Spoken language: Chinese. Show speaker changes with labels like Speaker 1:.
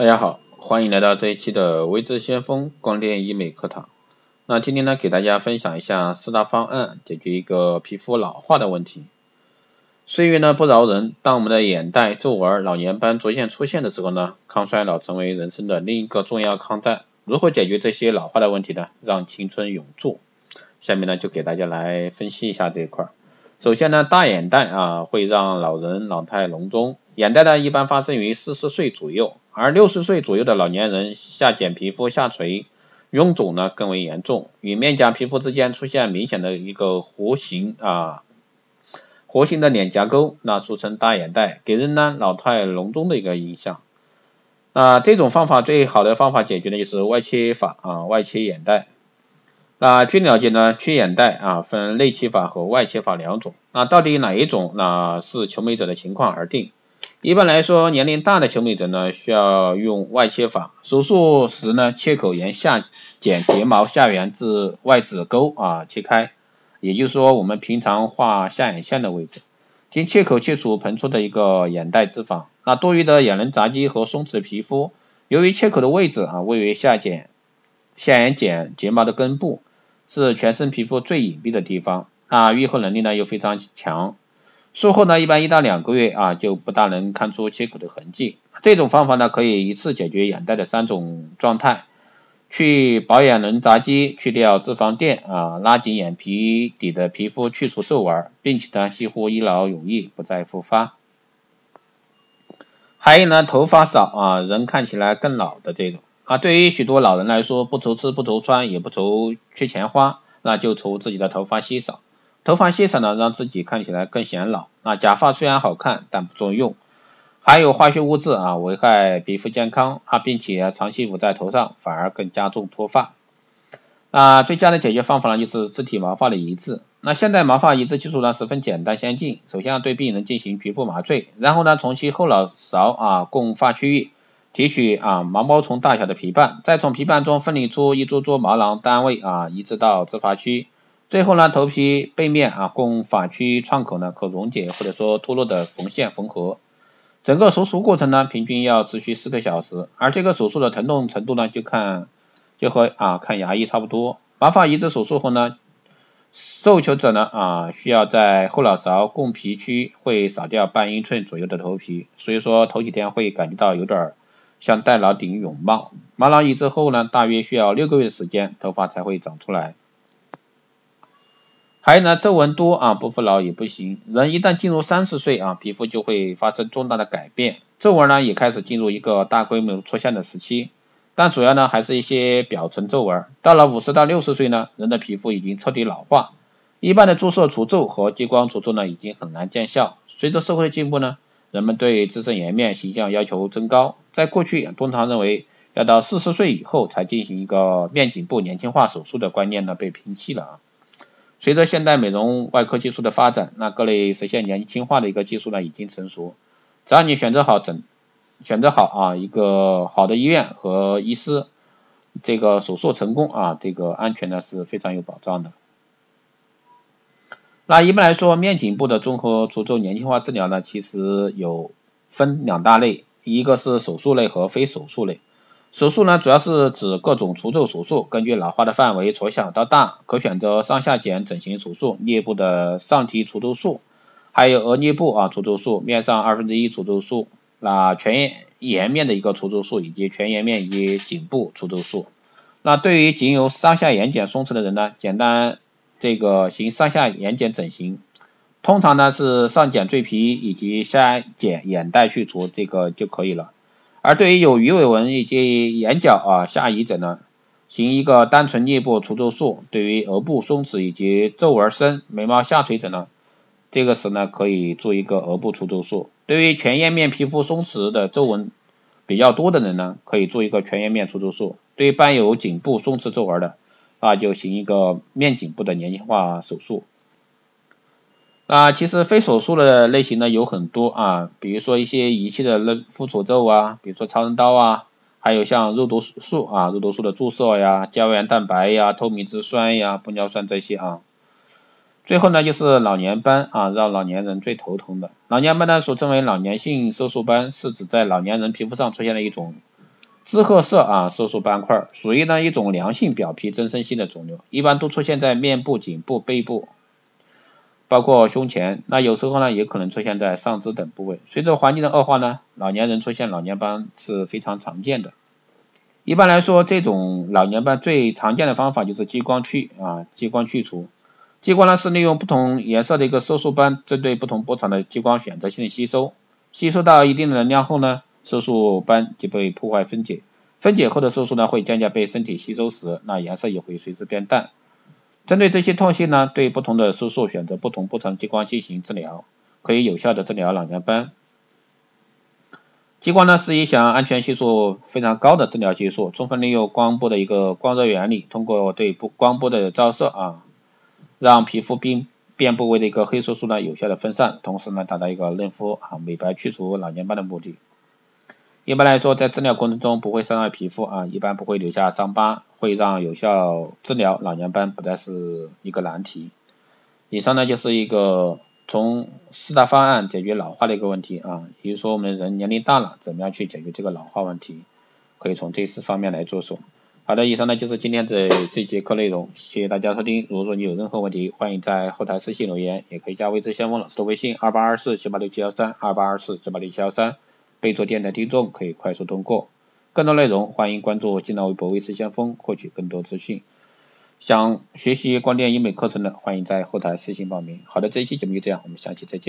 Speaker 1: 大家好，欢迎来到这一期的微智先锋光电医美课堂。那今天呢，给大家分享一下四大方案，解决一个皮肤老化的问题。岁月呢不饶人，当我们的眼袋、皱纹、老年斑逐渐出现的时候呢，抗衰老成为人生的另一个重要抗战。如何解决这些老化的问题呢？让青春永驻。下面呢，就给大家来分析一下这一块。首先呢，大眼袋啊，会让老人老态龙钟。眼袋呢，一般发生于四十岁左右，而六十岁左右的老年人，下睑皮肤下垂、臃肿呢更为严重，与面颊皮肤之间出现明显的一个弧形啊，弧形的脸颊沟，那俗称大眼袋，给人呢老态龙钟的一个印象。那这种方法最好的方法解决的就是外切法啊，外切眼袋。那据了解呢，去眼袋啊分内切法和外切法两种。那到底哪一种？那是求美者的情况而定。一般来说，年龄大的求美者呢，需要用外切法。手术时呢，切口沿下睑睫毛下缘至外眦沟啊切开，也就是说我们平常画下眼线的位置。经切口切除膨出的一个眼袋脂肪。那多余的眼轮匝肌和松弛的皮肤，由于切口的位置啊位于下睑下眼睑睫毛的根部。是全身皮肤最隐蔽的地方啊，愈合能力呢又非常强。术后呢，一般一到两个月啊，就不大能看出切口的痕迹。这种方法呢，可以一次解决眼袋的三种状态：去保眼轮匝肌，去掉脂肪垫啊，拉紧眼皮底的皮肤，去除皱纹，并且呢，几乎一劳永逸，不再复发。还有呢，头发少啊，人看起来更老的这种。啊，对于许多老人来说，不愁吃不愁穿，也不愁缺钱花，那就愁自己的头发稀少。头发稀少呢，让自己看起来更显老。那假发虽然好看，但不中用，含有化学物质啊，危害皮肤健康啊，并且长期捂在头上，反而更加重脱发。啊最佳的解决方法呢，就是自体毛发的移植。那现代毛发移植技术呢，十分简单先进。首先要对病人进行局部麻醉，然后呢，从其后脑勺啊共发区域。提取啊毛毛虫大小的皮瓣，再从皮瓣中分离出一撮撮毛囊单位啊移植到植发区，最后呢头皮背面啊供发区创口呢可溶解或者说脱落的缝线缝合，整个手术过程呢平均要持续四个小时，而这个手术的疼痛程度呢就看就和啊看牙医差不多。毛发移植手术后呢，受求者呢啊需要在后脑勺供皮区会少掉半英寸左右的头皮，所以说头几天会感觉到有点。像戴老顶泳帽，毛囊移植后呢，大约需要六个月的时间，头发才会长出来。还有呢，皱纹多啊，不服老也不行。人一旦进入三十岁啊，皮肤就会发生重大的改变，皱纹呢也开始进入一个大规模出现的时期。但主要呢还是一些表层皱纹。到了五十到六十岁呢，人的皮肤已经彻底老化，一般的注射除皱和激光除皱呢已经很难见效。随着社会的进步呢。人们对自身颜面形象要求增高，在过去通常认为要到四十岁以后才进行一个面颈部年轻化手术的观念呢被摒弃了啊。随着现代美容外科技术的发展，那各类实现年轻化的一个技术呢已经成熟，只要你选择好诊，选择好啊一个好的医院和医师，这个手术成功啊这个安全呢是非常有保障的。那一般来说，面颈部的综合除皱年轻化治疗呢，其实有分两大类，一个是手术类和非手术类。手术呢，主要是指各种除皱手术，根据老化的范围从小到大，可选择上下睑整形手术、颞部的上提除皱术，还有额颞部啊除皱术、面上二分之一除皱术、那全颜面的一个除皱术以及全颜面以及颈部除皱术。那对于仅有上下眼睑松弛的人呢，简单。这个行上下眼睑整形，通常呢是上睑赘皮以及下睑眼袋去除，这个就可以了。而对于有鱼尾纹以及眼角啊下移者呢，行一个单纯颞部除皱术。对于额部松弛以及皱纹深、眉毛下垂者呢，这个时呢可以做一个额部除皱术。对于全颜面皮肤松弛的皱纹比较多的人呢，可以做一个全颜面除皱术。对于伴有颈部松弛皱纹的，啊，就行一个面颈部的年轻化手术。啊，其实非手术的类型呢有很多啊，比如说一些仪器的那附除皱啊，比如说超声刀啊，还有像肉毒素啊，肉毒素的注射呀，胶原蛋白呀，透明质酸呀，玻尿酸这些啊。最后呢就是老年斑啊，让老年人最头疼的。老年斑呢俗称为老年性色素斑，是指在老年人皮肤上出现了一种紫褐色啊色素斑块，属于呢一种良性表皮增生性的肿瘤，一般都出现在面部、颈部、背部，包括胸前，那有时候呢也可能出现在上肢等部位。随着环境的恶化呢，老年人出现老年斑是非常常见的。一般来说，这种老年斑最常见的方法就是激光去啊，激光去除。激光呢是利用不同颜色的一个色素斑，针对不同波长的激光选择性吸收，吸收到一定的能量后呢，色素斑就被破坏分解，分解后的色素呢会渐渐被身体吸收时，那颜色也会随之变淡。针对这些特性呢，对不同的色素选择不同波长激光进行治疗，可以有效的治疗老年斑。激光呢是一项安全系数非常高的治疗技术，充分利用光波的一个光热原理，通过对不光波的照射啊。让皮肤边边部位的一个黑色素呢有效的分散，同时呢达到一个嫩肤啊美白去除老年斑的目的。一般来说，在治疗过程中不会伤害皮肤啊，一般不会留下伤疤，会让有效治疗老年斑不再是一个难题。以上呢就是一个从四大方案解决老化的一个问题啊，比如说我们人年龄大了，怎么样去解决这个老化问题，可以从这四方面来着手。好的，以上呢就是今天的这节课内容，谢谢大家收听。如果说你有任何问题，欢迎在后台私信留言，也可以加微知先锋老师的微信二八二四七八六七幺三二八二四七八六七幺三，备注电台听众可以快速通过。更多内容欢迎关注新浪微博微视先锋，获取更多资讯。想学习光电医美课程的，欢迎在后台私信报名。好的，这一期节目就这样，我们下期再见。